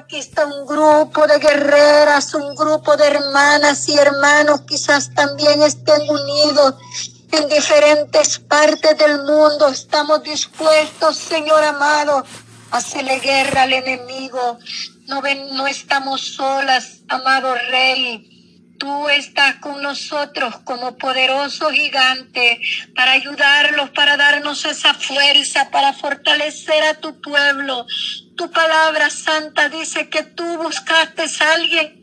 Aquí está un grupo de guerreras, un grupo de hermanas y hermanos, quizás también estén unidos en diferentes partes del mundo. Estamos dispuestos, Señor amado, a hacerle guerra al enemigo. No, ven, no estamos solas, amado Rey. Tú estás con nosotros como poderoso gigante para ayudarlos, para darnos esa fuerza, para fortalecer a tu pueblo. Tu palabra santa dice que tú buscaste a alguien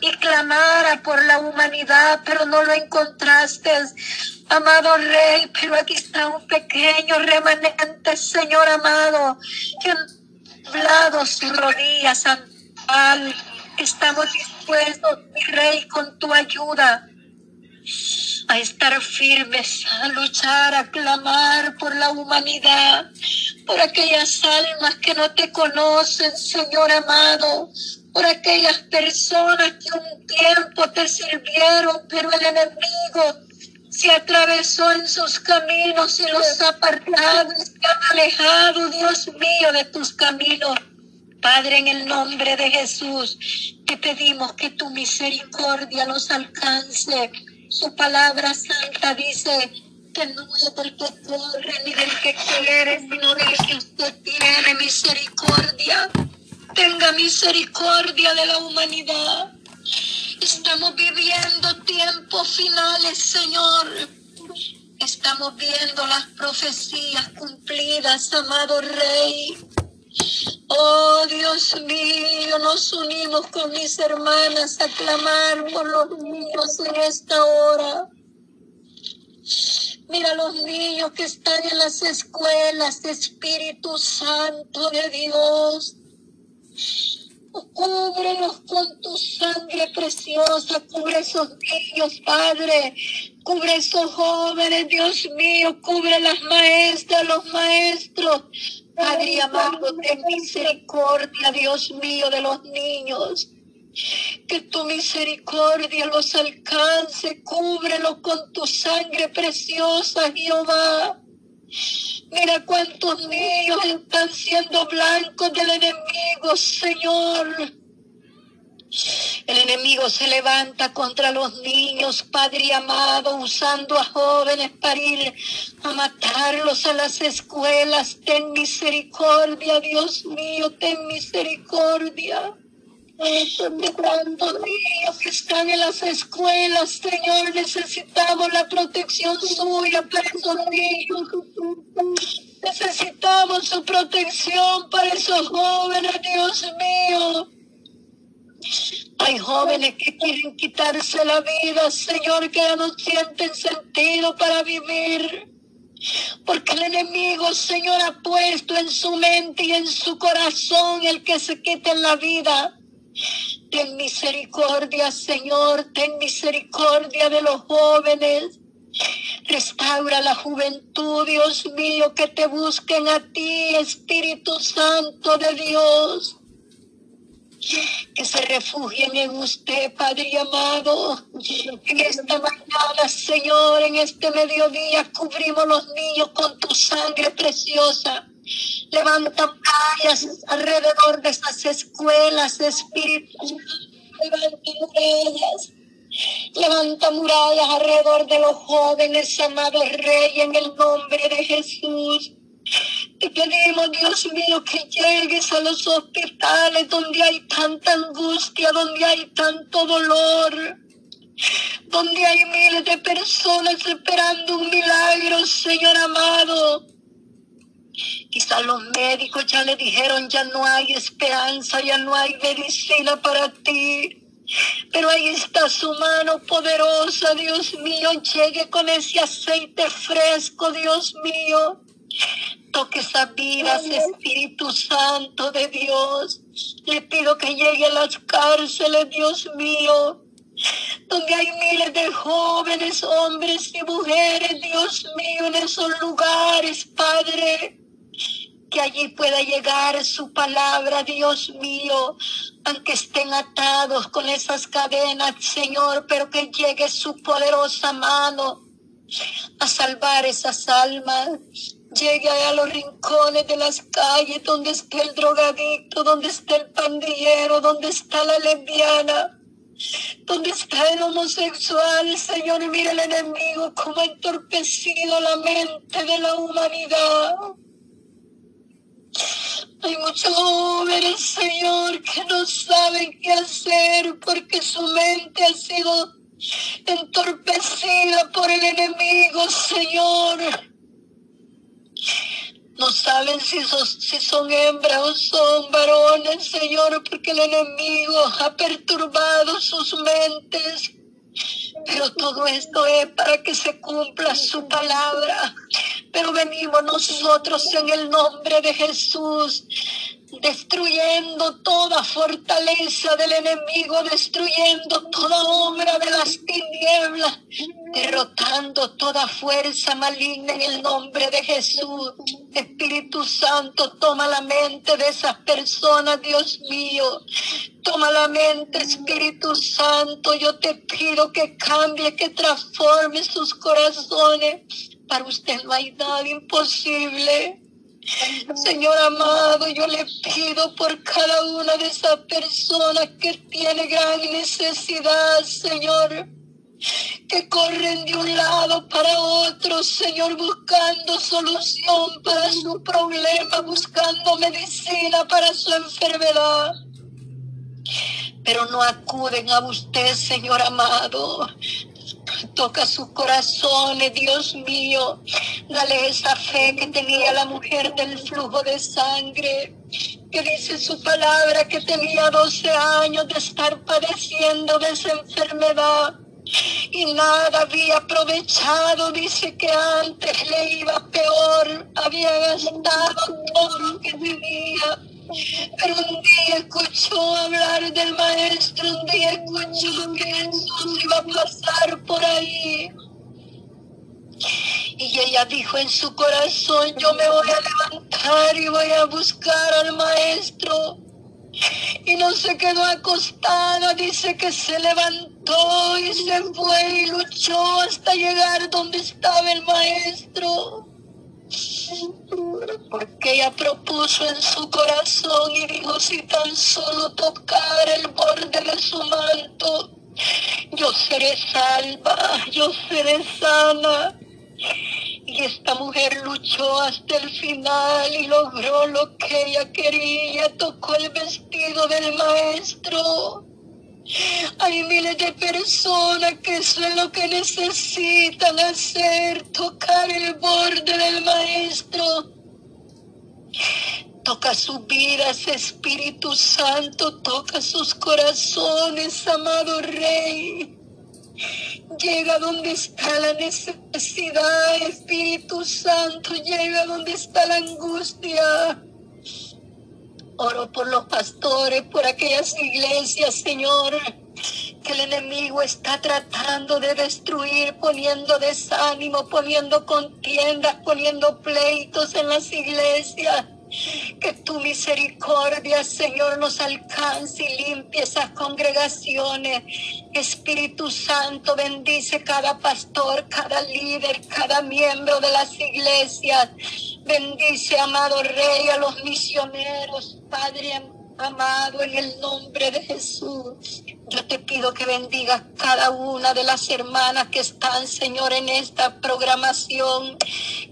y clamara por la humanidad, pero no lo encontraste. Amado Rey, pero aquí está un pequeño remanente, Señor amado, que han sus rodillas, al Estamos dispuestos, mi Rey, con tu ayuda a estar firmes, a luchar, a clamar por la humanidad, por aquellas almas que no te conocen, Señor amado, por aquellas personas que un tiempo te sirvieron, pero el enemigo se atravesó en sus caminos y los ha apartado, se ha alejado, Dios mío, de tus caminos. Padre, en el nombre de Jesús, te pedimos que tu misericordia los alcance. Su palabra santa dice que no es del que corre ni del que quiere, sino del que usted tiene misericordia. Tenga misericordia de la humanidad. Estamos viviendo tiempos finales, Señor. Estamos viendo las profecías cumplidas, amado Rey. Oh Dios mío, nos unimos con mis hermanas a clamar por los niños en esta hora. Mira los niños que están en las escuelas, Espíritu Santo de Dios. Cúbrelos con tu sangre preciosa, cubre esos niños, Padre, cubre esos jóvenes, Dios mío, cubre las maestras, los maestros, Padre amado, ten misericordia, Dios mío, de los niños. Que tu misericordia los alcance, cúbrelos con tu sangre preciosa, Jehová. Mira cuántos niños están siendo blancos del enemigo, Señor. El enemigo se levanta contra los niños, Padre amado, usando a jóvenes para ir a matarlos a las escuelas. Ten misericordia, Dios mío, ten misericordia. De cuántos niños que están en las escuelas, Señor, necesitamos la protección suya para esos niños. Necesitamos su protección para esos jóvenes, Dios mío. Hay jóvenes que quieren quitarse la vida, Señor, que ya no sienten sentido para vivir. Porque el enemigo, Señor, ha puesto en su mente y en su corazón el que se quiten la vida. Ten misericordia, Señor, ten misericordia de los jóvenes. Restaura la juventud, Dios mío, que te busquen a ti, Espíritu Santo de Dios que se refugien en usted, Padre amado. En esta mañana, Señor, en este mediodía, cubrimos los niños con tu sangre preciosa. Levanta murallas alrededor de esas escuelas, Espíritu. Levanta murallas. Levanta murallas alrededor de los jóvenes, amados Rey, en el nombre de Jesús. Te pedimos, Dios mío, que llegues a los hospitales donde hay tanta angustia, donde hay tanto dolor, donde hay miles de personas esperando un milagro, Señor amado. Quizás los médicos ya le dijeron, ya no hay esperanza, ya no hay medicina para ti. Pero ahí está su mano poderosa, Dios mío. Llegue con ese aceite fresco, Dios mío. Toque esas vidas, Espíritu Santo de Dios. Le pido que llegue a las cárceles, Dios mío, donde hay miles de jóvenes, hombres y mujeres, Dios mío, en esos lugares, Padre. Que allí pueda llegar su palabra, Dios mío, aunque estén atados con esas cadenas, Señor, pero que llegue su poderosa mano a salvar esas almas llegue a los rincones de las calles donde está el drogadicto, donde está el pandillero, donde está la lesbiana, donde está el homosexual. Señor, mira el enemigo como ha entorpecido la mente de la humanidad. Hay muchos jóvenes, Señor, que no saben qué hacer porque su mente ha sido entorpecida por el enemigo, Señor. No saben si son, si son hembras o son varones, Señor, porque el enemigo ha perturbado sus mentes. Pero todo esto es para que se cumpla su palabra. Pero venimos nosotros en el nombre de Jesús destruyendo toda fortaleza del enemigo, destruyendo toda obra de las tinieblas, derrotando toda fuerza maligna en el nombre de Jesús. Espíritu Santo, toma la mente de esas personas, Dios mío. Toma la mente, Espíritu Santo. Yo te pido que cambie, que transforme sus corazones. Para usted no hay nada imposible. Señor amado, yo le pido por cada una de esas personas que tiene gran necesidad, Señor, que corren de un lado para otro, Señor, buscando solución para su problema, buscando medicina para su enfermedad. Pero no acuden a usted, Señor amado. Toca sus corazones, Dios mío. Dale esa fe que tenía la mujer del flujo de sangre, que dice su palabra que tenía 12 años de estar padeciendo de esa enfermedad y nada había aprovechado. Dice que antes le iba peor, había gastado todo lo que tenía pero un día escuchó hablar del maestro, un día escuchó que Jesús iba a pasar por ahí. Y ella dijo en su corazón, yo me voy a levantar y voy a buscar al maestro. Y no se quedó acostada, dice que se levantó y se fue y luchó hasta llegar donde estaba el maestro porque ella propuso en su corazón y dijo, si tan solo tocar el borde de su manto, yo seré salva, yo seré sana. Y esta mujer luchó hasta el final y logró lo que ella quería, tocó el vestido del maestro hay miles de personas que eso es lo que necesitan hacer, tocar el borde del Maestro. Toca sus vidas, Espíritu Santo, toca sus corazones, amado Rey. Llega donde está la necesidad, Espíritu Santo, llega donde está la angustia. Oro por los pastores, por aquellas iglesias, Señor, que el enemigo está tratando de destruir, poniendo desánimo, poniendo contiendas, poniendo pleitos en las iglesias. Que tu misericordia, Señor, nos alcance y limpie esas congregaciones. Espíritu Santo, bendice cada pastor, cada líder, cada miembro de las iglesias. Bendice, amado Rey, a los misioneros, Padre amado, en el nombre de Jesús. Yo te pido que bendigas cada una de las hermanas que están, Señor, en esta programación,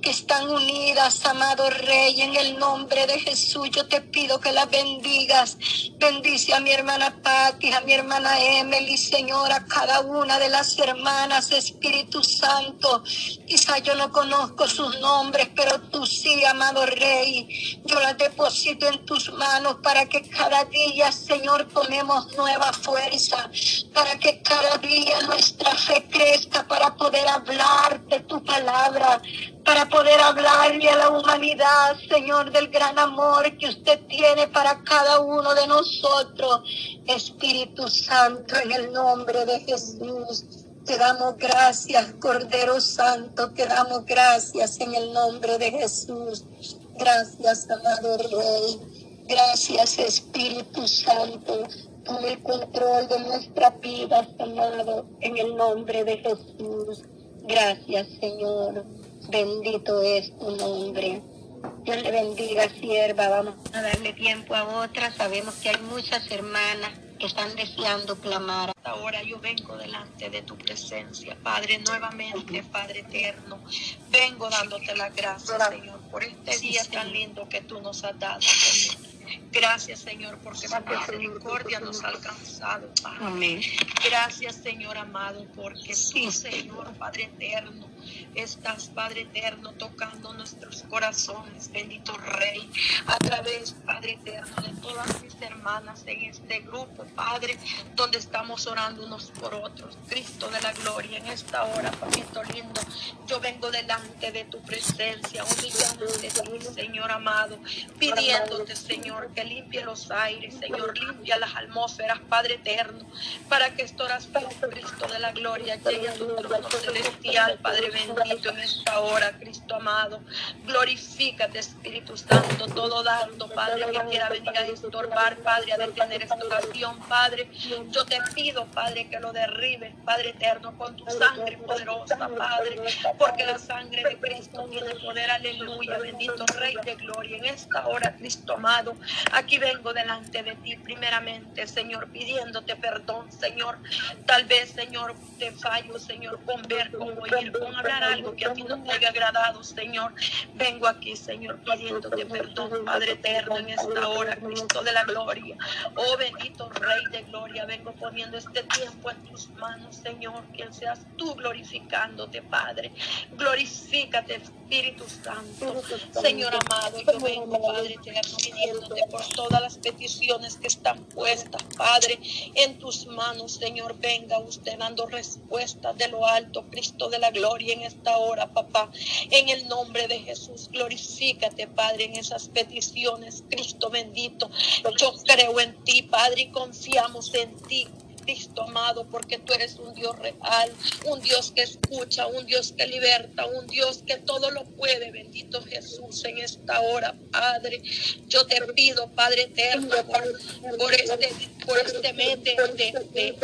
que están unidas, amado Rey, en el nombre de Jesús. Yo te pido que las bendigas. Bendice a mi hermana Patti, a mi hermana Emily, Señor, a cada una de las hermanas, Espíritu Santo. Quizá yo no conozco sus nombres, pero tú sí, amado Rey. Yo las deposito en tus manos para que cada día, Señor, tomemos nueva fuerza para que cada día nuestra fe crezca, para poder hablar de tu palabra, para poder hablarle a la humanidad, Señor, del gran amor que usted tiene para cada uno de nosotros. Espíritu Santo, en el nombre de Jesús. Te damos gracias, Cordero Santo, te damos gracias en el nombre de Jesús. Gracias, amado Rey. Gracias, Espíritu Santo. Tome el control de nuestra vida, amado, en el nombre de Jesús. Gracias, Señor. Bendito es tu nombre. Dios le bendiga, sierva. Vamos a darle tiempo a otra. Sabemos que hay muchas hermanas que están deseando clamar. Ahora yo vengo delante de tu presencia, Padre, nuevamente, Padre eterno. Vengo dándote las gracias, Señor, por este día tan lindo que tú nos has dado, Señor. Gracias, Señor, porque tu misericordia nos ha alcanzado, Padre. Gracias, Señor amado, porque tú, Señor, Padre eterno, estás, Padre eterno, tocando nuestros corazones, bendito Rey, a través, Padre eterno, de todas mis hermanas en este grupo, Padre, donde estamos orando unos por otros. Cristo de la gloria, en esta hora, Papito lindo, yo vengo delante de tu presencia, humillándote, Señor amado, pidiéndote, Señor, que limpie los aires, Señor, limpia las atmósferas, Padre eterno, para que esto Cristo de la gloria, llegue a tu trono celestial, Padre bendito en esta hora, Cristo amado. Glorifícate, Espíritu Santo, todo dando, Padre, que quiera venir a estorbar, Padre, a detener esta oración, Padre. Yo te pido, Padre, que lo derribes, Padre eterno, con tu sangre poderosa, Padre, porque la sangre de Cristo tiene poder, aleluya, bendito Rey de gloria. En esta hora, Cristo amado, aquí vengo delante de ti, primeramente, Señor, pidiéndote perdón, Señor. Tal vez, Señor, te fallo, Señor, con ver, con oír, con hablar algo que a ti no te haya agradado, Señor. Vengo aquí, Señor, pidiéndote perdón, Padre eterno, en esta hora, Cristo de la gloria. Oh bendito Rey de gloria, vengo poniendo este tiempo en tus manos, Señor, que seas tú glorificándote, Padre. Glorifícate, Espíritu Santo. Señor amado, yo vengo, Padre eterno, pidiéndote por todas las peticiones que están puestas, Padre, en tus manos, Señor. Venga usted dando respuesta de lo alto, Cristo de la gloria en esta hora, papá. En el nombre de Jesús, glorifícate, Padre, en esas peticiones, Cristo bendito. Yo creo en ti, Padre, y confiamos en ti. Cristo amado, porque tú eres un Dios real, un Dios que escucha, un Dios que liberta, un Dios que todo lo puede. Bendito Jesús en esta hora, Padre. Yo te pido, Padre eterno, por, este, por este mes de,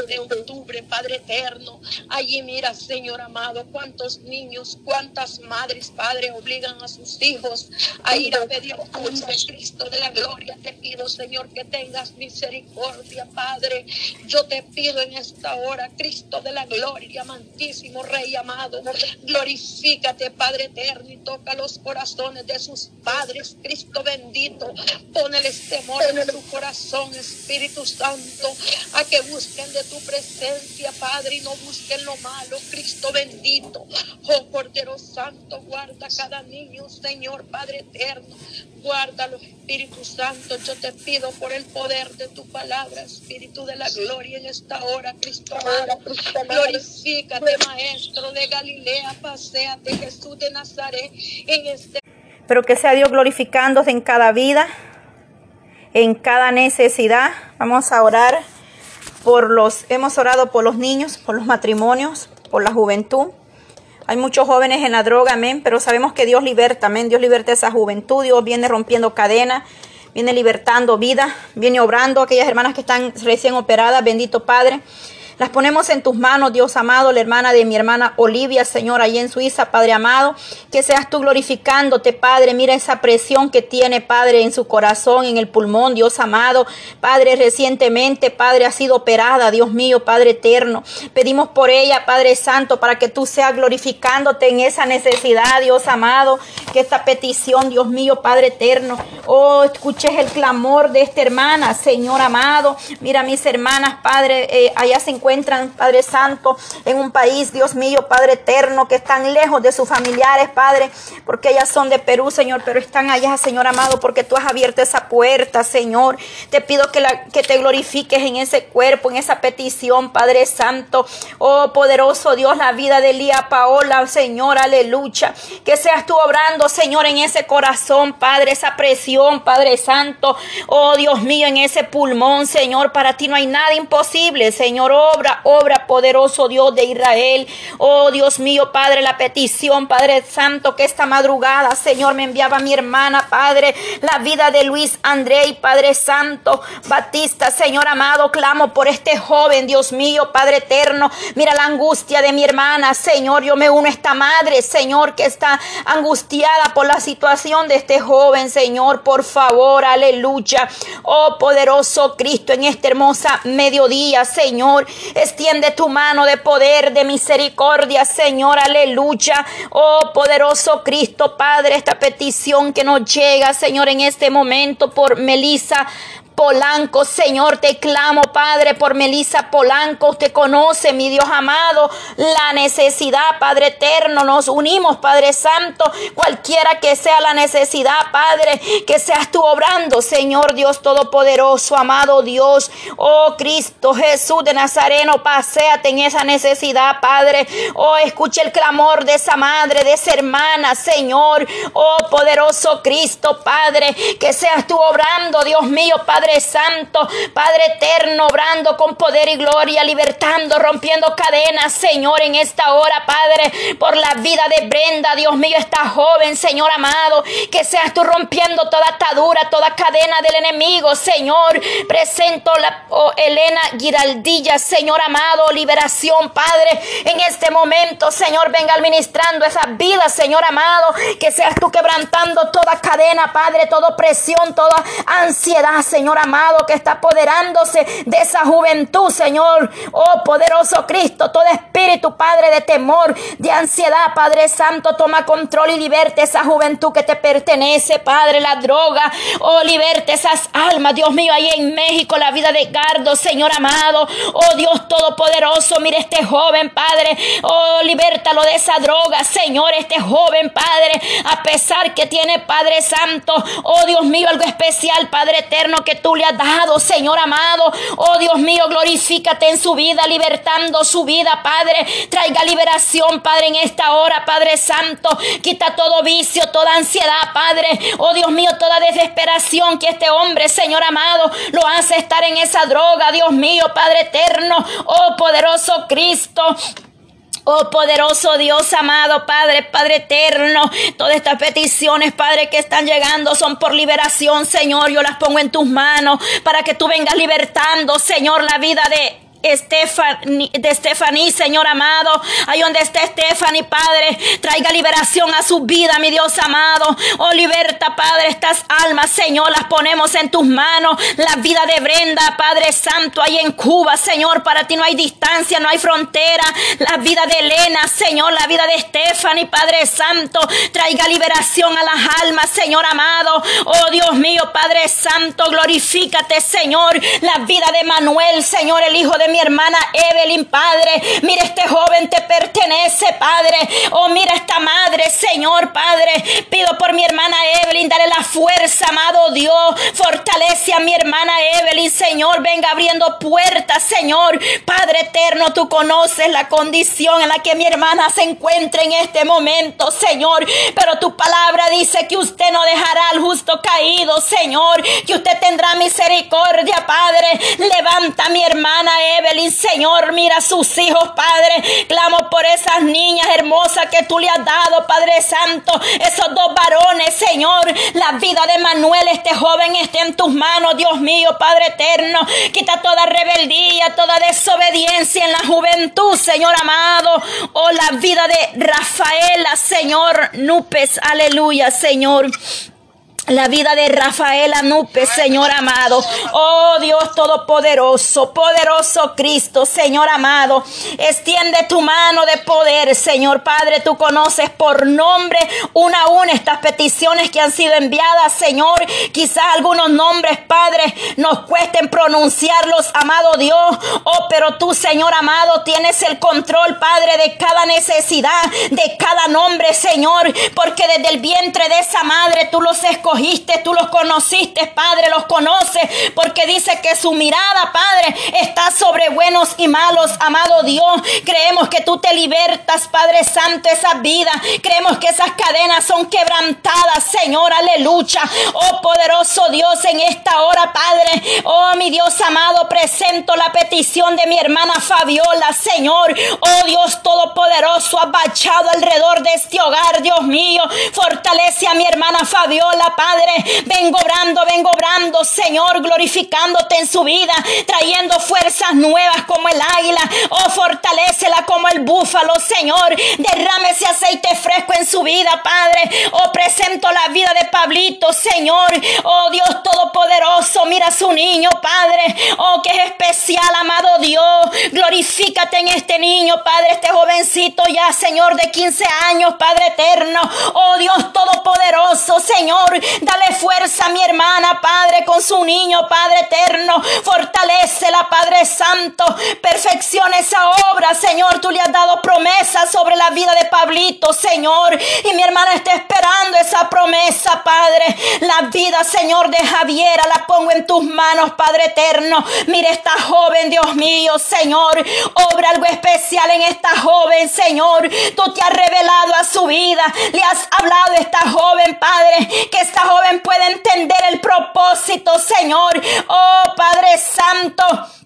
de, octubre, Padre eterno. Allí mira, Señor amado, cuántos niños, cuántas madres, Padre, obligan a sus hijos a ir a pedir dulce, Cristo de la gloria. Te pido, Señor, que tengas misericordia, Padre. Yo te pido en esta hora, Cristo de la gloria, amantísimo Rey amado, glorifícate, Padre eterno, y toca los corazones de sus padres, Cristo bendito, poneles temor en su corazón, Espíritu Santo, a que busquen de tu presencia, Padre, y no busquen lo malo, Cristo bendito, oh Cordero Santo, guarda cada niño, Señor, Padre eterno, guárdalo, Espíritu Santo, yo te pido por el poder de tu palabra, Espíritu de la gloria en Pero que sea Dios glorificándose en cada vida, en cada necesidad. Vamos a orar por los, hemos orado por los niños, por los matrimonios, por la juventud. Hay muchos jóvenes en la droga, amén, pero sabemos que Dios liberta, amén. Dios liberta esa juventud, Dios viene rompiendo cadenas, viene libertando vida, viene obrando aquellas hermanas que están recién operadas, bendito Padre. Las ponemos en tus manos, Dios amado, la hermana de mi hermana Olivia, Señor, ahí en Suiza, Padre amado, que seas tú glorificándote, Padre. Mira esa presión que tiene, Padre, en su corazón, en el pulmón, Dios amado. Padre, recientemente, Padre, ha sido operada, Dios mío, Padre eterno. Pedimos por ella, Padre Santo, para que tú seas glorificándote en esa necesidad, Dios amado, que esta petición, Dios mío, Padre eterno, oh, escuches el clamor de esta hermana, Señor amado. Mira, mis hermanas, Padre, eh, allá se encuentran, Padre Santo, en un país, Dios mío, Padre eterno, que están lejos de sus familiares, Padre, porque ellas son de Perú, Señor, pero están allá, Señor amado, porque tú has abierto esa puerta, Señor. Te pido que, la, que te glorifiques en ese cuerpo, en esa petición, Padre Santo. Oh, poderoso Dios, la vida de Lía Paola, Señor, aleluya. Que seas tú obrando, Señor, en ese corazón, Padre, esa presión, Padre Santo. Oh, Dios mío, en ese pulmón, Señor, para ti no hay nada imposible, Señor. Oh, obra, obra, poderoso Dios de Israel. Oh Dios mío, Padre, la petición, Padre Santo, que esta madrugada, Señor, me enviaba mi hermana, Padre, la vida de Luis André, Padre Santo, Batista, Señor amado, clamo por este joven, Dios mío, Padre eterno. Mira la angustia de mi hermana, Señor, yo me uno a esta madre, Señor, que está angustiada por la situación de este joven, Señor, por favor, aleluya. Oh poderoso Cristo, en esta hermosa mediodía, Señor, extiende tu mano de poder, de misericordia, Señor, aleluya. Oh poderoso Cristo, Padre, esta petición que nos llega, Señor, en este momento por Melissa Polanco, Señor, te clamo, Padre, por Melisa Polanco. Usted conoce, mi Dios amado, la necesidad, Padre eterno. Nos unimos, Padre Santo, cualquiera que sea la necesidad, Padre, que seas tú obrando, Señor Dios Todopoderoso, amado Dios. Oh Cristo Jesús de Nazareno, paséate en esa necesidad, Padre. Oh, escuche el clamor de esa madre, de esa hermana, Señor. Oh, poderoso Cristo, Padre, que seas tú obrando, Dios mío, Padre Padre Santo, Padre eterno, obrando con poder y gloria, libertando, rompiendo cadenas, Señor, en esta hora, Padre, por la vida de Brenda, Dios mío, esta joven, Señor amado, que seas tú rompiendo toda atadura, toda cadena del enemigo, Señor. Presento la oh, Elena Giraldilla, Señor amado, liberación, Padre, en este momento, Señor, venga administrando esa vida, Señor amado, que seas tú quebrantando toda cadena, Padre, toda presión, toda ansiedad, Amado, que está apoderándose de esa juventud, Señor. Oh, poderoso Cristo, todo espíritu, Padre, de temor, de ansiedad, Padre Santo, toma control y liberte esa juventud que te pertenece, Padre, la droga. Oh, liberte esas almas, Dios mío, ahí en México, la vida de Gardo, Señor amado. Oh, Dios Todopoderoso, mire este joven, Padre. Oh, libértalo de esa droga, Señor, este joven, Padre, a pesar que tiene, Padre Santo. Oh, Dios mío, algo especial, Padre eterno, que tú le has dado, Señor amado. Oh Dios mío, glorifícate en su vida, libertando su vida, Padre. Traiga liberación, Padre, en esta hora, Padre Santo. Quita todo vicio, toda ansiedad, Padre. Oh Dios mío, toda desesperación que este hombre, Señor amado, lo hace estar en esa droga, Dios mío, Padre eterno. Oh poderoso Cristo. Oh poderoso Dios amado, Padre, Padre eterno, todas estas peticiones, Padre, que están llegando son por liberación, Señor. Yo las pongo en tus manos para que tú vengas libertando, Señor, la vida de De Stephanie, Señor amado. Ahí donde esté Stephanie, Padre, traiga liberación a su vida, mi Dios amado. Oh, liberta, Padre, estas almas, Señor, las ponemos en tus manos. La vida de Brenda, Padre Santo, ahí en Cuba, Señor, para ti no hay distancia, no hay frontera. La vida de Elena, Señor, la vida de Stephanie, Padre Santo, traiga liberación a las almas, Señor amado. Oh, Dios mío, Padre Santo, glorifícate, Señor. La vida de Manuel, Señor, el hijo de mi hermana Evelyn, Padre. Mira, este joven te pertenece, Padre. Oh, mira esta madre, Señor, Padre. Pido por mi hermana Evelyn, dale la fuerza, amado Dios. Fortalece a mi hermana Evelyn, Señor. Venga abriendo puertas, Señor. Padre eterno, tú conoces la condición en la que mi hermana se encuentra en este momento, Señor. Pero tu palabra dice que usted no dejará al justo caído, Señor. Que usted tendrá misericordia, Padre. Levanta a mi hermana Evelyn. Señor, mira a sus hijos, Padre. Clamo por esas niñas hermosas que tú le has dado, Padre Santo. Esos dos varones, Señor. La vida de Manuel, este joven, esté en tus manos, Dios mío, Padre eterno. Quita toda rebeldía, toda desobediencia en la juventud, Señor amado. Oh, la vida de Rafaela, Señor. Nupes, aleluya, Señor. La vida de Rafael Anupe, Señor amado. Oh Dios Todopoderoso, poderoso Cristo, Señor amado. Extiende tu mano de poder, Señor Padre. Tú conoces por nombre una a una estas peticiones que han sido enviadas, Señor. Quizás algunos nombres, Padre, nos cuesten pronunciarlos, amado Dios. Oh, pero tú, Señor amado, tienes el control, Padre, de cada necesidad, de cada nombre, Señor. Porque desde el vientre de esa madre tú los escogiste escogiste, tú los conociste, Padre, los conoces, porque dice que su mirada, Padre, está sobre buenos y malos, amado Dios. Creemos que tú te libertas, Padre Santo, esa vida. Creemos que esas cadenas son quebrantadas, Señor, aleluya. Oh poderoso Dios, en esta hora, Padre, oh mi Dios amado, presento la petición de mi hermana Fabiola, Señor. Oh Dios Todopoderoso, abachado alrededor de este hogar, Dios mío. Fortalece a mi hermana Fabiola, Padre. Vengo obrando, vengo obrando, Señor, glorificándote en su vida, trayendo fuerzas nuevas como el águila. Oh, fortalecela como el búfalo, Señor. Derrame ese aceite fresco en su vida, Padre. Oh, presento la vida de Pablito, Señor. Oh, Dios Todopoderoso, mira a su niño, Padre. Oh, que es especial, amado Dios. Glorifícate en este niño, Padre, este jovencito ya, Señor, de 15 años, Padre eterno. Oh, Dios Todopoderoso, Señor. Dale fuerza a mi hermana, Padre, con su niño, Padre eterno. Fortalecela, Padre Santo. Perfecciona esa obra, Señor. Tú le has dado promesa sobre la vida de Pablito, Señor. Y mi hermana está esperando esa promesa, Padre. La vida, Señor, de Javiera la pongo en tus manos, Padre eterno. Mire esta joven, Dios mío, Señor. Obra algo especial en esta joven, Señor. Tú te has revelado a su vida. Le has hablado a esta joven, Padre. Que esta joven pueda entender el propósito, Señor. Oh, Padre Santo.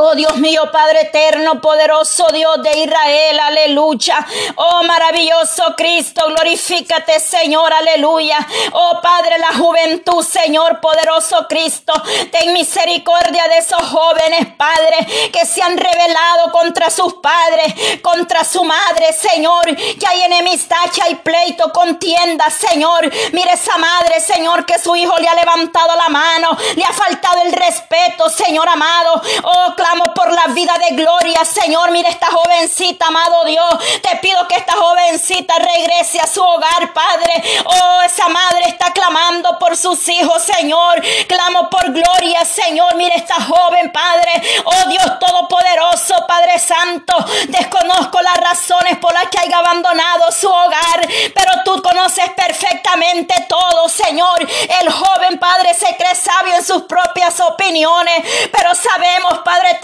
Oh Dios mío, Padre eterno, poderoso Dios de Israel, aleluya. Oh maravilloso Cristo, glorifícate Señor, aleluya. Oh Padre, la juventud, Señor, poderoso Cristo, ten misericordia de esos jóvenes, Padre, que se han rebelado contra sus padres, contra su madre, Señor, que hay enemistad, que hay pleito, contienda, Señor. Mire esa madre, Señor, que su hijo le ha levantado la mano, le ha faltado el respeto, Señor amado. Oh, por la vida de gloria, Señor. Mira esta jovencita, amado Dios. Te pido que esta jovencita regrese a su hogar, Padre. Oh, esa madre está clamando por sus hijos, Señor. Clamo por gloria, Señor. Mira esta joven, Padre. Oh, Dios Todopoderoso, Padre Santo. Desconozco las razones por las que haya abandonado su hogar, pero tú conoces perfectamente todo, Señor. El joven, Padre, se cree sabio en sus propias opiniones, pero sabemos, Padre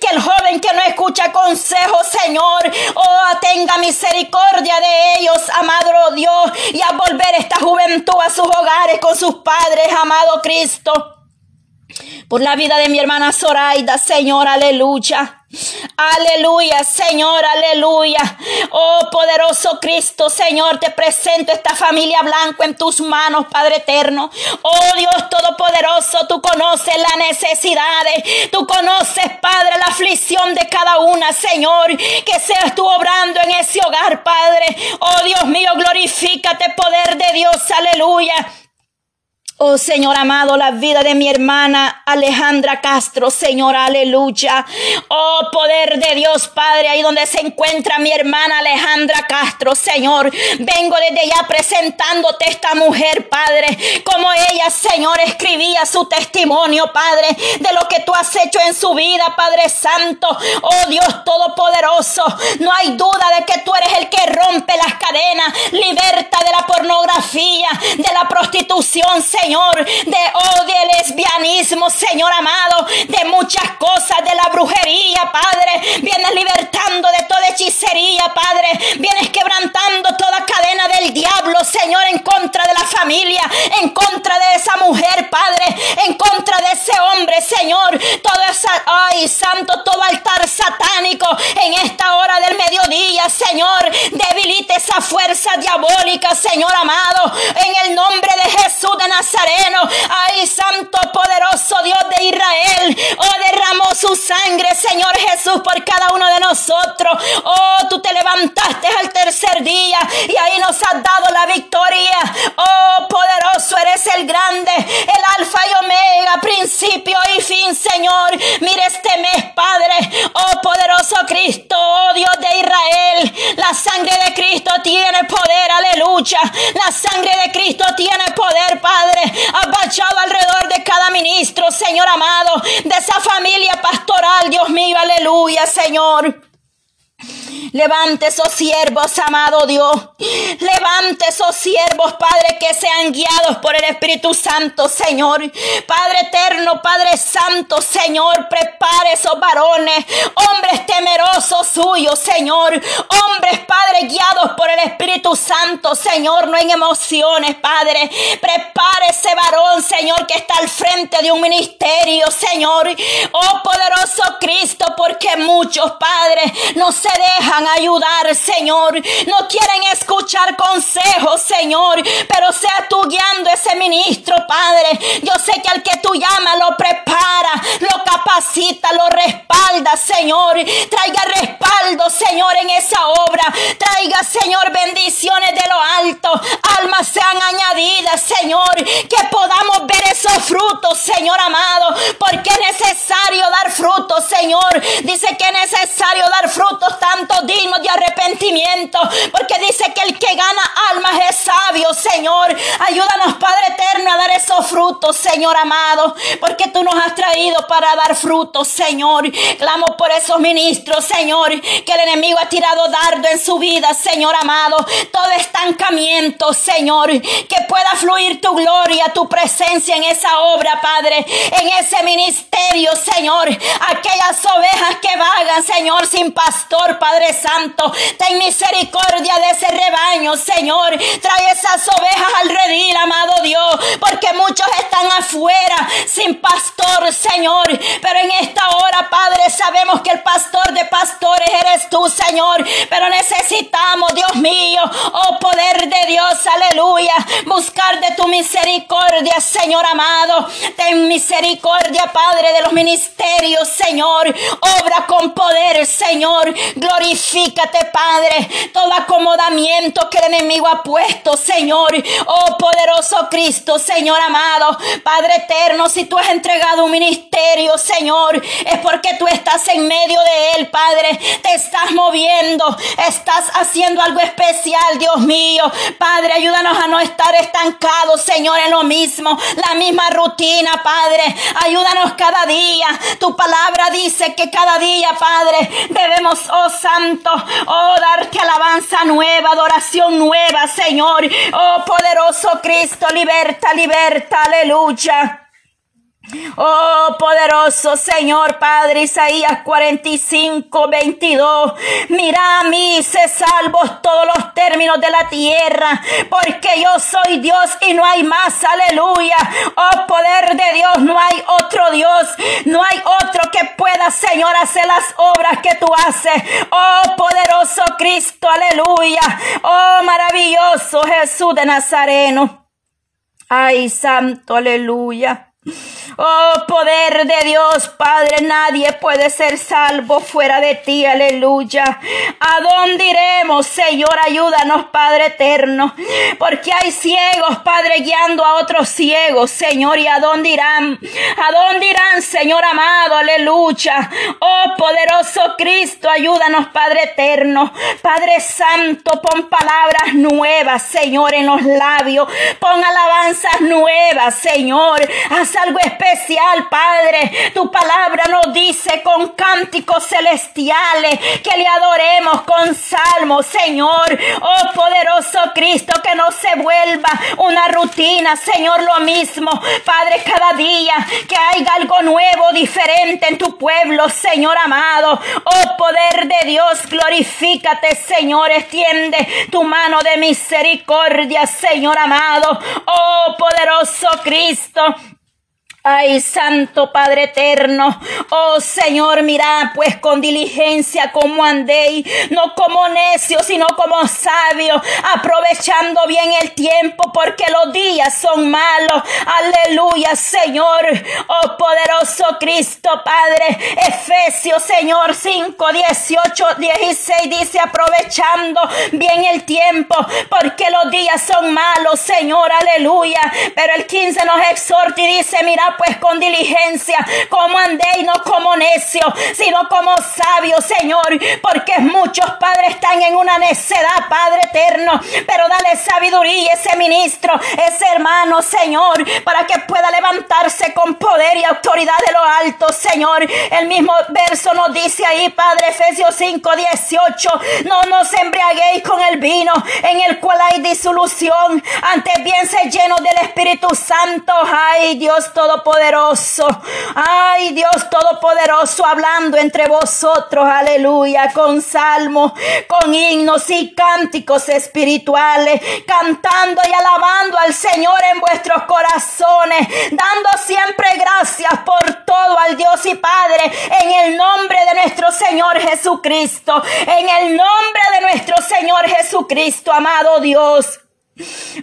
que el joven que no escucha consejo, Señor, oh, tenga misericordia de ellos, amado Dios, y a volver esta juventud a sus hogares con sus padres, amado Cristo. Por la vida de mi hermana Zoraida, Señor, aleluya. Aleluya, Señor, aleluya. Oh poderoso Cristo, Señor, te presento esta familia blanca en tus manos, Padre eterno. Oh Dios todopoderoso, tú conoces las necesidades, tú conoces, Padre, la aflicción de cada una, Señor. Que seas tú obrando en ese hogar, Padre. Oh Dios mío, glorifícate, poder de Dios, aleluya. Oh Señor amado, la vida de mi hermana Alejandra Castro, Señor, aleluya. Oh poder de Dios, Padre, ahí donde se encuentra mi hermana Alejandra Castro, Señor. Vengo desde ya presentándote esta mujer, Padre, como ella, Señor, escribía su testimonio, Padre, de lo que tú has hecho en su vida, Padre Santo. Oh Dios Todopoderoso, no hay duda de que tú eres el que rompe las cadenas, liberta de la pornografía, de la prostitución, Señor Señor, de odio, lesbianismo, Señor amado, de muchas cosas, de la brujería, Padre. Vienes libertando de toda hechicería, Padre. Vienes quebrantando toda cadena del diablo, Señor, en contra de la familia, en contra de esa mujer, Padre, en contra de ese hombre, Señor. Toda esa, ay, santo, todo altar satánico en esta hora del mediodía, Señor. Debilite esa fuerza diabólica, Señor amado, en el nombre de Jesús de Nazaret. Ay, Santo poderoso Dios de Israel. Oh, derramó su sangre, Señor Jesús, por cada uno de nosotros. Oh, tú te levantaste al tercer día y ahí nos has dado la victoria. Oh, poderoso eres el grande, el alfa y omega, principio y fin, Señor. Mire este mes, Padre. Oh, poderoso Cristo, oh Dios de Israel. La sangre de Cristo tiene poder, aleluya. La sangre de Cristo tiene poder, Padre abachado alrededor de cada ministro, Señor amado, de esa familia pastoral, Dios mío, aleluya, Señor. Levante esos siervos, amado Dios. Levante esos siervos, Padre, que sean guiados por el Espíritu Santo, Señor. Padre eterno, Padre Santo, Señor, prepare esos varones, hombres temerosos suyos, Señor. Hombres, Padre, guiados por el Espíritu Santo, Señor, no en emociones, Padre. Prepare ese varón, Señor, que está al frente de un ministerio, Señor. Oh poderoso Cristo, porque muchos, Padre, no se dejan ayudar, Señor. No quieren escuchar consejos, Señor. Pero sea tú guiando ese ministro, Padre. Yo sé que al que tú llamas lo prepara, lo capacita, lo respalda, Señor. Traiga respaldo, Señor, en esa obra. Traiga, Señor, bendiciones de lo alto. Almas sean añadidas, Señor. Que podamos ver esos frutos, Señor amado. Porque es necesario dar frutos, Señor. Dice que es necesario dar frutos tanto dignos de arrepentimiento, porque dice que el que gana almas es sabio, Señor. Ayúdanos, Padre eterno, a dar esos frutos, Señor amado, porque tú nos has traído para dar frutos, Señor. Clamo por esos ministros, Señor, que el enemigo ha tirado dardo en su vida, Señor amado. Todo estancamiento, Señor, que pueda fluir tu gloria, tu presencia en esa obra, Padre, en ese ministerio, Señor. Aquellas ovejas que vagan, Señor, sin pastor, Padre Santo. Ten misericordia de ese rebaño, Señor. Trae esas ovejas al redil, amado Dios, porque muchos están afuera sin pastor, Señor. Pero en esta hora, Padre, sabemos que el pastor de pastores eres tú, Señor. Pero necesitamos, Dios mío, oh poder de Dios, aleluya, buscar de tu misericordia, Señor amado. Ten misericordia, Padre, de los ministerios, Señor. Obra con poder, Señor. Glorifícate, Padre, todo acomodamiento que el enemigo ha puesto, Señor. Oh poderoso Cristo, Señor amado, Padre eterno, si tú has entregado un ministerio, Señor, es porque tú estás en medio de él, Padre. Te estás moviendo, estás haciendo algo especial, Dios mío. Padre, ayúdanos a no estar estancados, Señor, en lo mismo, la misma rutina, Padre. Ayúdanos cada día. Tu palabra dice que cada día, Padre, debemos, oh Santo, Oh, darte alabanza nueva, adoración nueva, Señor. Oh, poderoso Cristo, liberta, liberta, aleluya. Oh poderoso Señor Padre Isaías 45, 22. Mira a mí, se salvos todos los términos de la tierra, porque yo soy Dios y no hay más. Aleluya. Oh poder de Dios, no hay otro Dios, no hay otro que pueda, Señor, hacer las obras que tú haces. Oh poderoso Cristo, aleluya. Oh maravilloso Jesús de Nazareno. Ay, santo, aleluya. Oh, poder de Dios, Padre, nadie puede ser salvo fuera de ti, aleluya. ¿A dónde iremos, Señor? Ayúdanos, Padre eterno, porque hay ciegos, Padre, guiando a otros ciegos, Señor, ¿y a dónde irán? ¿A dónde irán, Señor amado? Aleluya. Oh, poderoso Cristo, ayúdanos, Padre eterno. Padre Santo, pon palabras nuevas, Señor, en los labios. Pon alabanzas nuevas, Señor. Algo especial Padre. Tu palabra nos dice con cánticos celestiales que le adoremos con salmos, Señor. Oh poderoso Cristo, que no se vuelva una rutina, Señor, lo mismo. Padre, cada día que haya algo nuevo, diferente en tu pueblo, Señor amado. Oh poder de Dios, glorifícate, Señor. Extiende tu mano de misericordia, Señor amado. Oh poderoso Cristo. Ay, Santo Padre Eterno, oh Señor, mira pues con diligencia como andéis, no como necio, sino como sabio, aprovechando bien el tiempo, porque los días son malos. Aleluya, Señor, oh poderoso Cristo, Padre. Efesios, Señor, 5, 18, 16 dice, aprovechando bien el tiempo, porque los días son malos, Señor, aleluya. Pero el 15 nos exhorta y dice, mira pues con diligencia, como andéis, no como necios, sino como sabios, Señor, porque muchos padres están en una necedad, Padre eterno, pero dale sabiduría a ese ministro, ese hermano, Señor, para que pueda levantarse con poder y autoridad de lo alto, Señor. El mismo verso nos dice ahí, Padre, Efesios 5, 18, no nos embriaguéis con el vino en el cual hay disolución, antes bien se lleno del Espíritu Santo. Ay, Dios Todopoderoso. Ay, Dios Todopoderoso, hablando entre vosotros, aleluya, con salmos, con himnos y cánticos espirituales, cantando y alabando al Señor en vuestros corazones, dando siempre gracias por todo al Dios y Padre, en el nombre de nuestro Señor Jesucristo, en el nombre de nuestro Señor Jesucristo, amado Dios.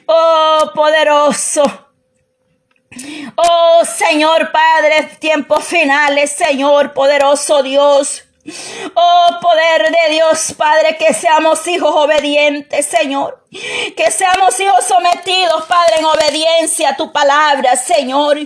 Oh, poderoso. Oh Señor Padre, tiempos finales, Señor poderoso Dios. Oh poder de Dios, Padre, que seamos hijos obedientes, Señor. Que seamos hijos sometidos, Padre, en obediencia a tu palabra, Señor.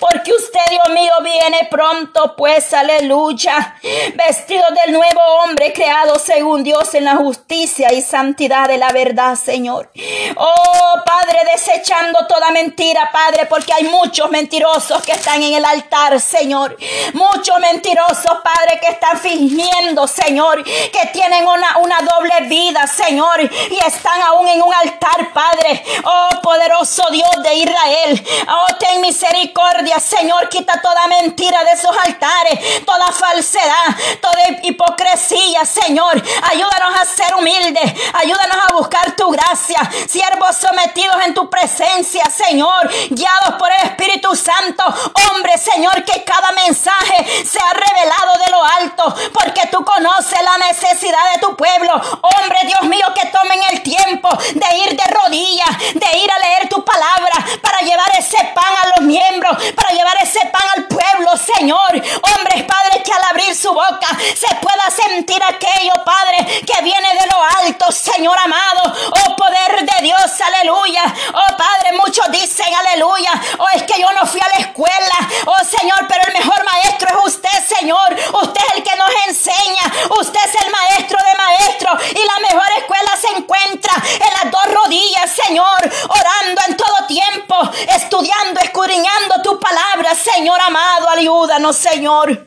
Porque usted, Dios mío, viene pronto, pues, aleluya. Vestido del nuevo hombre creado según Dios en la justicia y santidad de la verdad, Señor. Oh, Padre, desechando toda mentira, Padre, porque hay muchos mentirosos que están en el altar, Señor. Muchos mentirosos, Padre, que están fingiendo, Señor, que tienen una, una doble vida, Señor, y están aún en en un altar, Padre. Oh, poderoso Dios de Israel. Oh, ten misericordia, Señor. Quita toda mentira de esos altares, toda falsedad, toda hipocresía, Señor. Ayúdanos a ser humildes. Ayúdanos a buscar tu gracia. Siervos sometidos en tu presencia, Señor. Guiados por el Espíritu Santo. Hombre, Señor, que cada mensaje sea revelado de lo alto. Porque tú conoces la necesidad de tu pueblo. Hombre, Dios mío, que tomen el tiempo de ir de rodillas, de ir a leer tu palabra, para llevar ese pan a los miembros, para llevar ese pan al pueblo, Señor. Hombres, Padre, que al abrir su boca se pueda sentir aquello, Padre, que viene de lo alto, Señor amado. Oh, poder de Dios, aleluya. Oh, Padre, muchos dicen, aleluya. Oh, es que yo no fui a la escuela. Oh, Señor, pero el mejor maestro es usted, Señor. Usted es el que nos enseña. Usted es el maestro de maestros. Y la mejor escuela se encuentra en las dos rodillas, Señor, orando en todo tiempo, estudiando, escudriñando tu palabra, Señor amado, ayúdanos, Señor.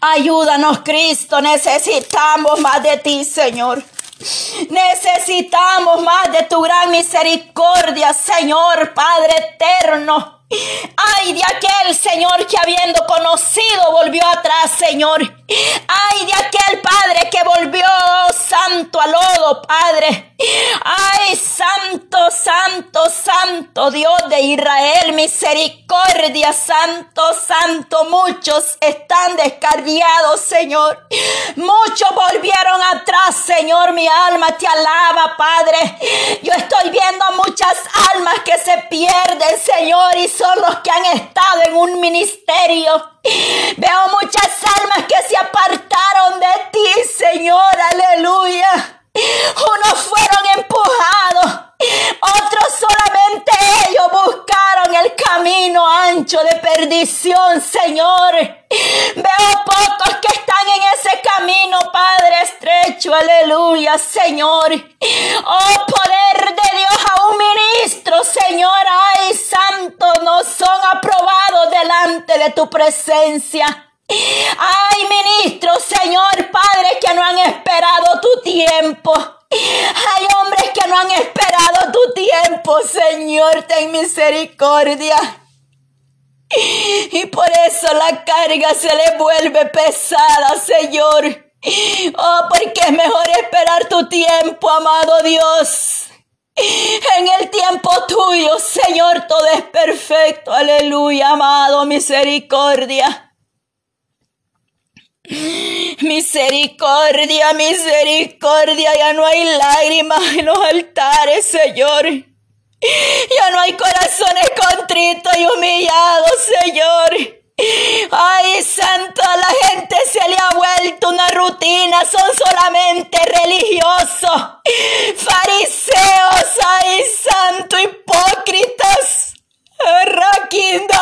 Ayúdanos, Cristo, necesitamos más de ti, Señor. Necesitamos más de tu gran misericordia, Señor Padre eterno. Ay de aquel Señor que habiendo conocido volvió atrás, Señor. Ay de aquel Padre que volvió santo al lodo, Padre. Ay, santo, santo, santo Dios de Israel, misericordia, santo, santo. Muchos están descarriados, Señor. Muchos volvieron atrás, Señor. Mi alma te alaba, Padre. Yo estoy viendo muchas almas que se pierden, Señor, y son los que han estado en un ministerio. Veo muchas almas que se apartaron de ti, Señor, aleluya. Unos fueron empujados, otros solamente ellos buscaron el camino ancho de perdición, Señor. Veo pocos que están en ese camino, Padre estrecho, aleluya, Señor. Presencia. Ay, ministro, Señor Padre, que no han esperado tu tiempo. Hay hombres que no han esperado tu tiempo, Señor, ten misericordia. Y por eso la carga se le vuelve pesada, Señor. Oh, porque es mejor esperar tu tiempo, amado Dios. En el tiempo tuyo, Señor, todo es perfecto. Aleluya, amado, misericordia. Misericordia, misericordia, ya no hay lágrimas en los altares, Señor. Ya no hay corazones contritos y humillados, Señor. Ay, santo, a la gente se le ha vuelto una rutina, son solamente religiosos, fariseos, ay, santo, hipócritas. Raquinda,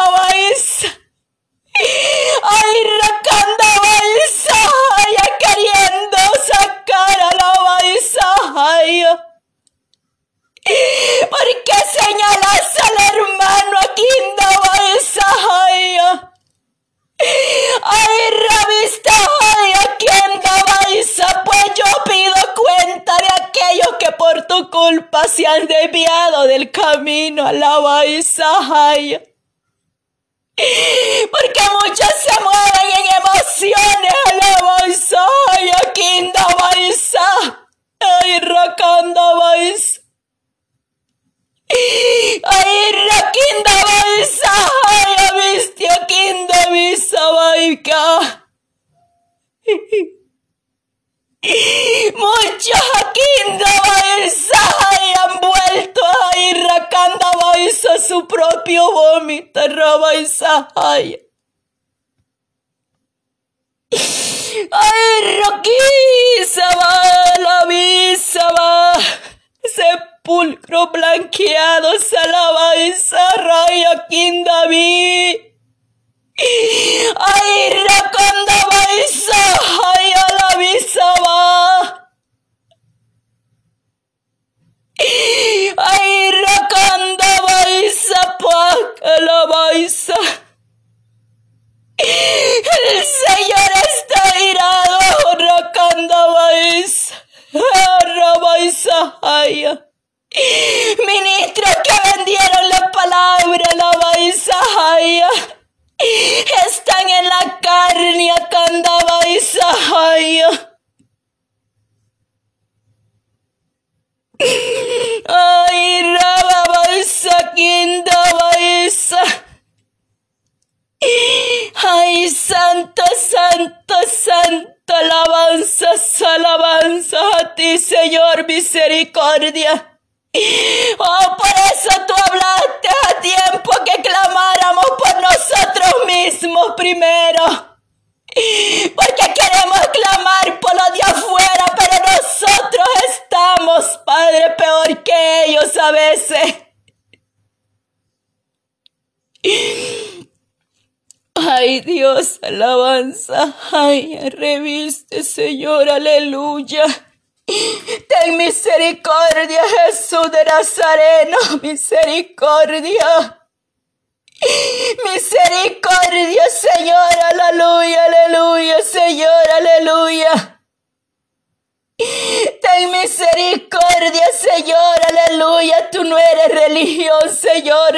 Porque muchos se mueven en emociones a la Baisa, ay, en Baisa. Ay, Rakanda Baisa. Ay, Rakinda Baisa, ay, Avistio Kinda Visa Baika. Muchos Baisa ay, han vuelto a ir Baisa su propio vómito, Rabaisa ay. Ay, Roquisa va, la visa va, sepulcro blanqueado, Raya, a la va. Ay, Raconda Baisa, Ministros que vendieron la palabra, la Baisa, ay. Están en la carne, Akanda Baisa, ay. Raba Baisa, Kinda Baisa. Ay, santo, santo, santo, alabanzas, alabanzas a ti, Señor, misericordia. Oh, por eso tú hablaste a tiempo que clamáramos por nosotros mismos primero. Porque queremos clamar por lo de afuera, pero nosotros estamos, Padre, peor que ellos a veces. Ay Dios, alabanza. Ay, reviste, Señor, aleluya. Ten misericordia, Jesús de Nazareno, misericordia. Misericordia, Señor, aleluya, aleluya, Señor, aleluya. Ten misericordia, Señor, aleluya. Tú no eres religión, Señor.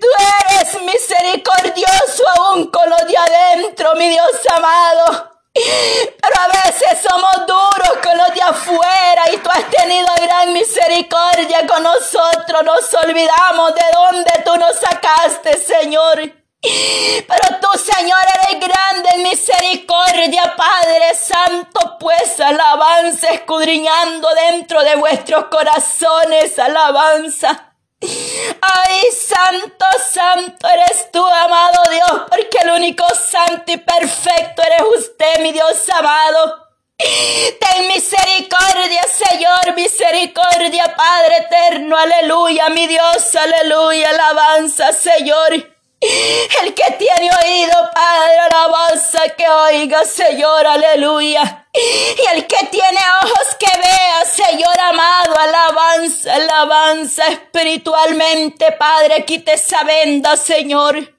Tú eres misericordioso aún con lo de adentro, mi Dios amado. Pero a veces somos duros con los de afuera y tú has tenido gran misericordia con nosotros. Nos olvidamos de dónde tú nos sacaste, Señor. Pero tú, Señor, eres grande en misericordia, Padre Santo, pues alabanza escudriñando dentro de vuestros corazones, alabanza. Ay, santo, santo eres tú, amado Dios, porque el único santo y perfecto eres usted, mi Dios amado. Ten misericordia, Señor, misericordia, Padre eterno, aleluya, mi Dios, aleluya, alabanza, Señor. El que tiene oído, Padre, alabanza que oiga, Señor, aleluya. Y el que tiene ojos que vea, Señor amado, alabanza, alabanza espiritualmente, Padre, quite esa venda, Señor.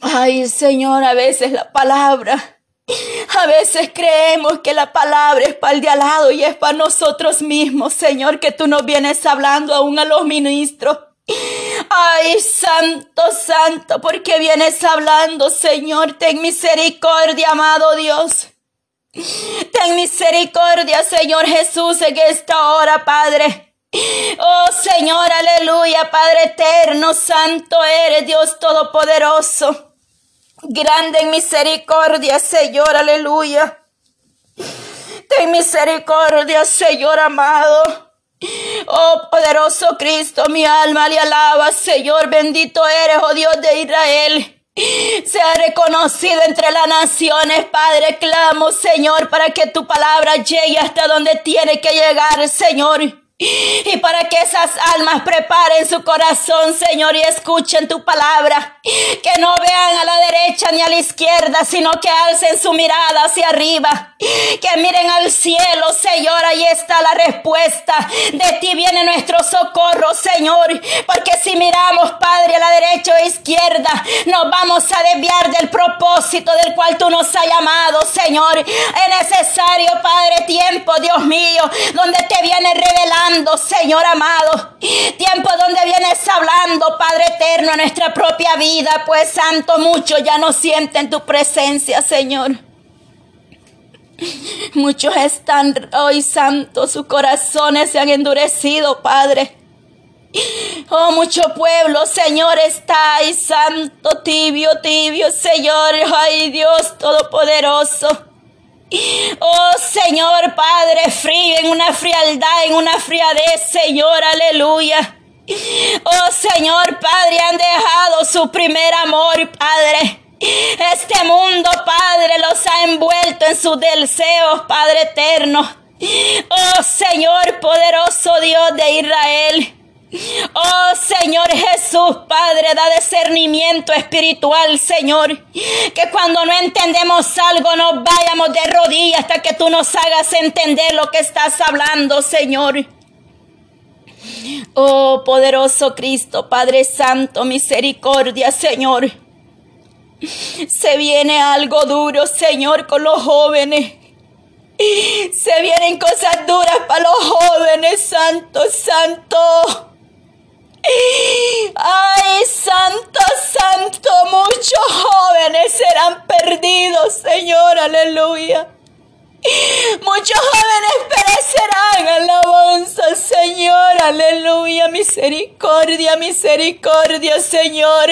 Ay, Señor, a veces la palabra a veces creemos que la palabra es para el de al lado y es para nosotros mismos, Señor, que tú nos vienes hablando aún a los ministros. Ay, santo, santo, porque vienes hablando, Señor, ten misericordia, amado Dios. Ten misericordia, Señor Jesús, en esta hora, Padre. Oh Señor, aleluya, Padre eterno, santo eres, Dios todopoderoso. Grande en misericordia, Señor, aleluya. Ten misericordia, Señor amado. Oh poderoso Cristo, mi alma le alaba, Señor, bendito eres, oh Dios de Israel. Sea reconocido entre las naciones, Padre, clamo, Señor, para que tu palabra llegue hasta donde tiene que llegar, Señor. Y para que esas almas preparen su corazón, Señor, y escuchen tu palabra. Que no vean a la derecha ni a la izquierda, sino que alcen su mirada hacia arriba. Que miren al cielo, Señor, ahí está la respuesta. De ti viene nuestro socorro, Señor. Porque si miramos, Padre, a la derecha o izquierda, nos vamos a desviar del propósito del cual tú nos has llamado, Señor. Es necesario, Padre, tiempo, Dios mío, donde te viene revelando Señor amado. Tiempo donde vienes hablando, Padre eterno, a nuestra propia vida, pues santo, muchos ya no sienten tu presencia, Señor. Muchos están hoy santos, sus corazones se han endurecido, Padre. Oh, mucho pueblo, Señor, está ahí, santo, tibio, tibio, Señor, ay Dios Todopoderoso. Oh Señor Padre, frío, en una frialdad, en una friadez, Señor, aleluya. Oh Señor Padre, han dejado su primer amor, Padre. Este mundo, Padre, los ha envuelto en sus deseos, Padre eterno. Oh Señor, poderoso Dios de Israel. Oh Señor Jesús, Padre, da discernimiento espiritual, Señor. Que cuando no entendemos algo nos vayamos de rodillas hasta que tú nos hagas entender lo que estás hablando, Señor. Oh poderoso Cristo, Padre Santo, misericordia, Señor. Se viene algo duro, Señor, con los jóvenes. Se vienen cosas duras para los jóvenes, Santo, Santo. Ay, santo, santo, muchos jóvenes serán perdidos, Señor, aleluya. Muchos jóvenes perecerán, alabanza, Señor, aleluya, misericordia, misericordia, Señor.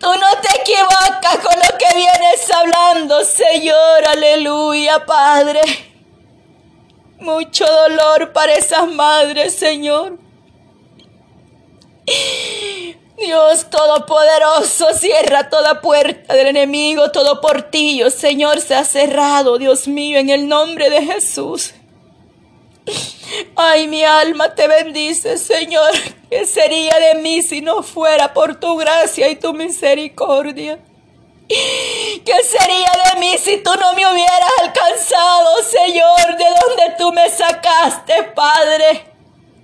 Tú no te equivocas con lo que vienes hablando, Señor, aleluya, Padre. Mucho dolor para esas madres, Señor. Dios Todopoderoso, cierra toda puerta del enemigo, todo portillo, Señor, se ha cerrado, Dios mío, en el nombre de Jesús. Ay, mi alma te bendice, Señor. ¿Qué sería de mí si no fuera por tu gracia y tu misericordia? ¿Qué sería de mí si tú no me hubieras alcanzado, Señor, de donde tú me sacaste, Padre?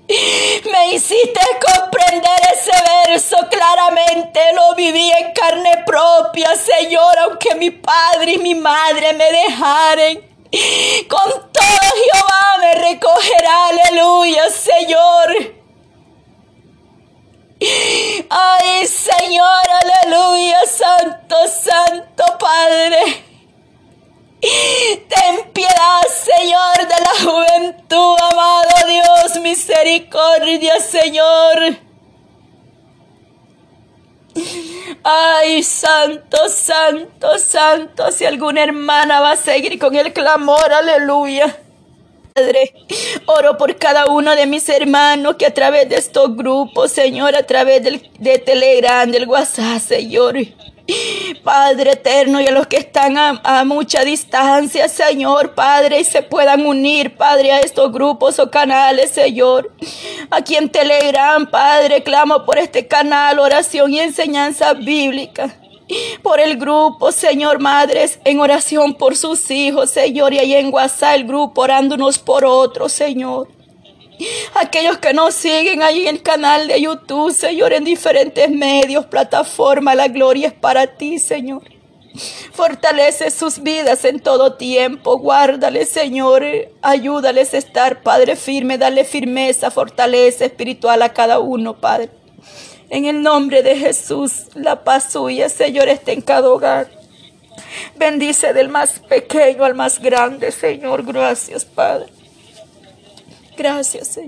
Me hiciste comprender ese verso claramente, lo viví en carne propia, Señor, aunque mi padre y mi madre me dejaren. Con todo Jehová me recogerá, aleluya, Señor. Ay, Señor, aleluya, Santo, Santo Padre. Ten piedad, Señor, de la juventud, amado Dios, misericordia, Señor. Ay, santo, santo, santo, si alguna hermana va a seguir con el clamor, aleluya. Padre, oro por cada uno de mis hermanos que a través de estos grupos, Señor, a través del, de Telegram, del WhatsApp, Señor, Padre eterno, y a los que están a, mucha distancia, Señor, Padre, y se puedan unir, Padre, a estos grupos o canales, Señor. Aquí en Telegram, Padre, clamo por este canal, oración y enseñanza bíblica. Por el grupo, Señor, madres, en oración por sus hijos, Señor, y ahí en WhatsApp el grupo orándonos por otros, Señor. Aquellos que nos siguen ahí en el canal de YouTube, Señor, en diferentes medios, plataformas, la gloria es para ti, Señor. Fortalece sus vidas en todo tiempo. Guárdales, Señor. Ayúdales a estar, Padre, firme. Dale firmeza, fortaleza espiritual a cada uno, Padre. En el nombre de Jesús, la paz suya, Señor, esté en cada hogar. Bendice del más pequeño al más grande, Señor. Gracias, Padre. Gracias, Señor.